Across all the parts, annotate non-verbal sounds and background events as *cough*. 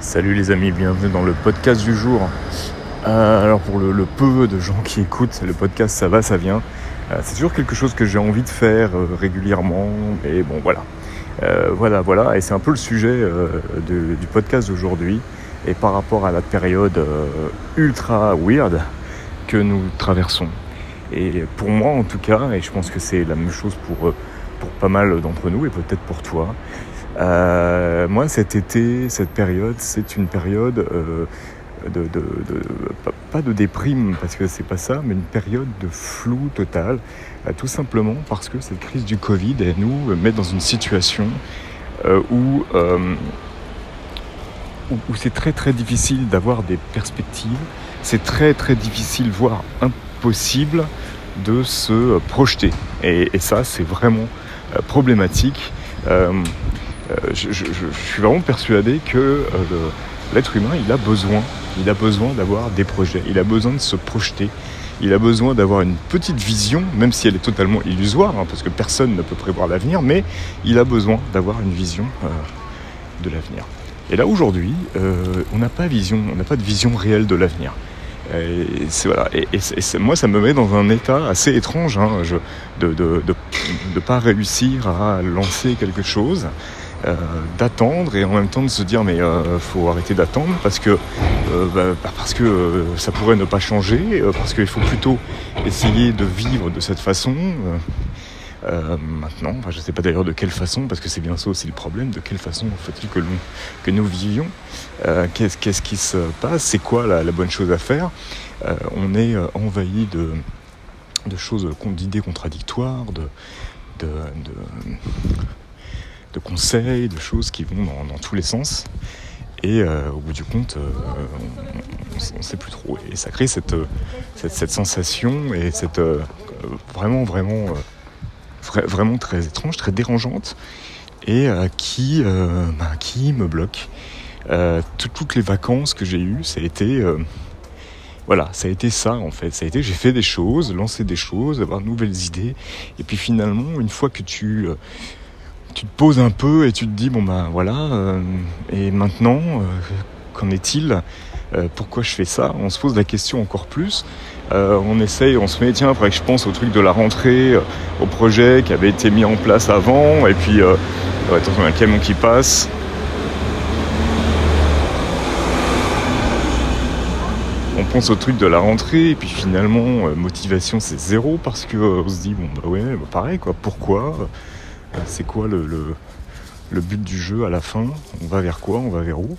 Salut les amis, bienvenue dans le podcast du jour. Euh, alors pour le, peu de gens qui écoutent le podcast, ça va, ça vient. Euh, c'est toujours quelque chose que j'ai envie de faire euh, régulièrement, mais bon voilà. voilà, voilà, et c'est un peu le sujet du podcast d'aujourd'hui. Et par rapport à la période ultra weird que nous traversons. Et pour moi en tout cas, et je pense que c'est la même chose pour, pour pas mal d'entre nous et peut-être pour toi, euh, moi, cet été, cette période, c'est une période euh, de, pas de déprime parce que c'est pas ça, mais une période de flou total, euh, tout simplement parce que cette crise du Covid nous met dans une situation où, où, c'est très très difficile d'avoir des perspectives, c'est très très difficile, voire impossible, de se projeter. Et, ça, c'est vraiment problématique. Je, suis vraiment persuadé que euh, l'être humain, il a besoin, il a besoin d'avoir des projets, il a besoin de se projeter, il a besoin d'avoir une petite vision, même si elle est totalement illusoire, hein, parce que personne ne peut prévoir l'avenir, mais il a besoin d'avoir une vision euh, de l'avenir. Et là aujourd'hui, on n'a pas vision, on n'a pas de vision réelle de l'avenir. Et, voilà. et, moi, ça me met dans un état assez étrange hein, de ne pas réussir à lancer quelque chose. Euh, d'attendre et en même temps de se dire mais euh, faut arrêter d'attendre parce que euh, bah, bah, parce que ça pourrait ne pas changer parce qu'il faut plutôt essayer de vivre de cette façon. Maintenant je ne sais pas d'ailleurs de quelle façon parce que c'est bien ça aussi le problème de quelle façon faut-il que, que nous vivions. Qu'est-ce, qui se passe? C'est quoi la, bonne chose à faire? On est envahi de de choses d'idées contradictoires de de conseils, de choses qui vont dans, tous les sens. Et euh, au bout du compte, euh, on ne sait plus trop. Et ça crée cette, cette, sensation et cette euh, vraiment, vraiment, vraiment très étrange, très dérangeante et qui, bah, qui me bloque. toutes les vacances que j'ai eues, ça a été voilà, ça a été ça en fait. Ça a été, j'ai fait des choses, lancé des choses, avoir de nouvelles idées. Et puis finalement, une fois que tu tu te poses un peu et tu te dis bon ben voilà euh, et maintenant euh, qu'en est-il? Euh, pourquoi je fais ça? On se pose la question encore plus. On essaye on se met tiens après je pense au truc de la rentrée au projet qui avait été mis en place avant et puis attention il y a un camion qui passe. On pense au truc de la rentrée et puis finalement motivation c'est zéro parce que on se dit bon bah ouais bah pareil quoi. Pourquoi? C'est quoi le, but du jeu à la fin? On va vers quoi? On va vers où?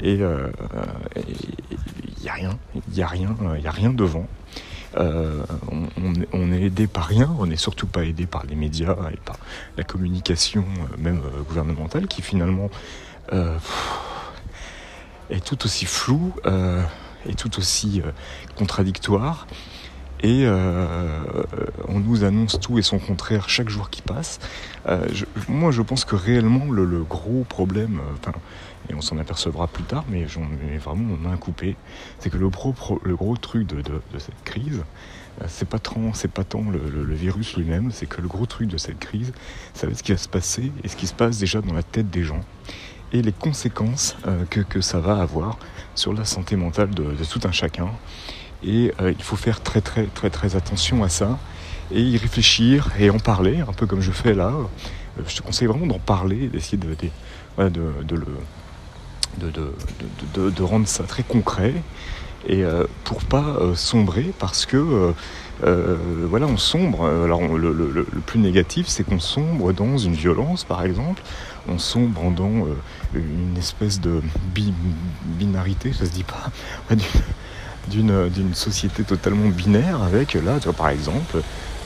Et il euh, n'y a rien, il n'y a rien, il a rien devant. Euh, on, est aidé par rien, on n'est surtout pas aidé par les médias et par la communication euh, même gouvernementale qui finalement est tout aussi floue et tout aussi contradictoire et euh, on nous annonce tout et son contraire chaque jour qui passe. Euh, moi, je pense que réellement, le, gros problème, euh, et on s'en apercevra plus tard, mais ai vraiment mon main coupée, c'est que le gros, le gros truc de, cette crise, c'est pas tant, c'est pas tant le, virus lui-même, c'est que le gros truc de cette crise, ça va être ce qui va se passer et ce qui se passe déjà dans la tête des gens et les conséquences que, que, ça va avoir sur la santé mentale de, de tout un chacun. Et euh, il faut faire très très très très attention à ça et y réfléchir et en parler, un peu comme je fais là. Euh, je te conseille vraiment d'en parler, d'essayer de, de, de, de, rendre ça très concret et euh, pour pas sombrer parce que voilà on sombre. Alors le, plus négatif c'est qu'on sombre dans une violence par exemple. On sombre dans une espèce de binarité ça se dit pas *laughs* d'une société totalement binaire avec, là, tu vois, par exemple,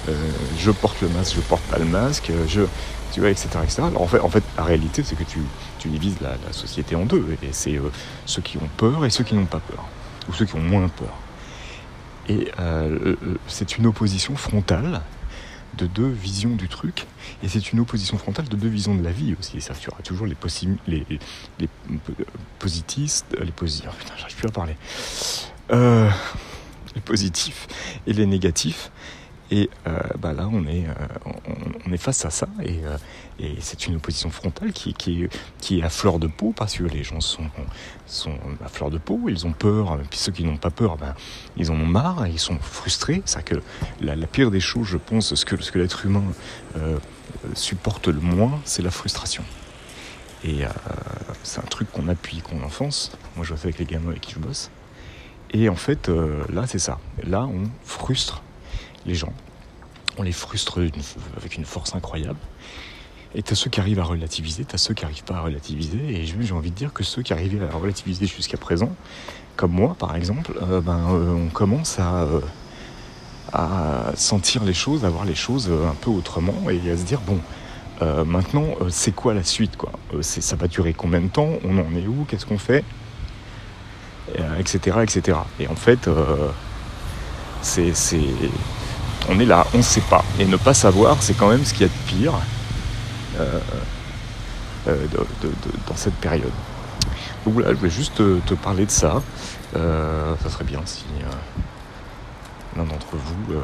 euh, je porte le masque, je porte pas le masque, je, tu vois, etc. etc. Alors, en, fait, en fait, la réalité, c'est que tu, tu divises la, société en deux, et c'est euh, ceux qui ont peur et ceux qui n'ont pas peur, ou ceux qui ont moins peur. Et euh, c'est une opposition frontale de deux visions du truc, et c'est une opposition frontale de deux visions de la vie aussi. Ça, tu auras toujours les, les, les positistes, les positifs, oh, putain, j'arrive plus à parler, euh, les positifs et les négatifs. Et bah là, on est, on, est face à ça, et, et c'est une opposition frontale qui, qui, est à fleur de peau, parce que les gens sont, sont à fleur de peau, ils ont peur, puis ceux qui n'ont pas peur, ben, ils en ont marre, ils sont frustrés. C'est que la, la, pire des choses, je pense, ce que, ce que l'être humain supporte le moins, c'est la frustration. Et c'est un truc qu'on appuie qu'on l'enfance. Moi, je fais avec les gamins avec qui je bosse. Et en fait, euh, là, c'est ça. Là, on frustre les gens. On les frustre avec une force incroyable. Et tu as ceux qui arrivent à relativiser, tu as ceux qui n'arrivent pas à relativiser. Et j'ai envie de dire que ceux qui arrivaient à relativiser jusqu'à présent, comme moi par exemple, euh, ben, euh, on commence à, à sentir les choses, à voir les choses un peu autrement et à se dire bon, maintenant, c'est quoi la suite quoi? Ça va durer combien de temps? On en est où? Qu'est-ce qu'on fait? Etc., etc. Et en fait, euh, c'est, on est là, on ne sait pas. Et ne pas savoir, c'est quand même ce qu'il y a de pire euh, euh, dans cette période. Donc voilà, je voulais juste te, parler de ça. ça serait bien si l'un d'entre vous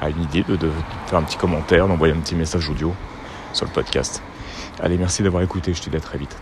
a une idée de, de, faire un petit commentaire, d'envoyer un petit message audio sur le podcast. Allez, merci d'avoir écouté, je te dis à très vite.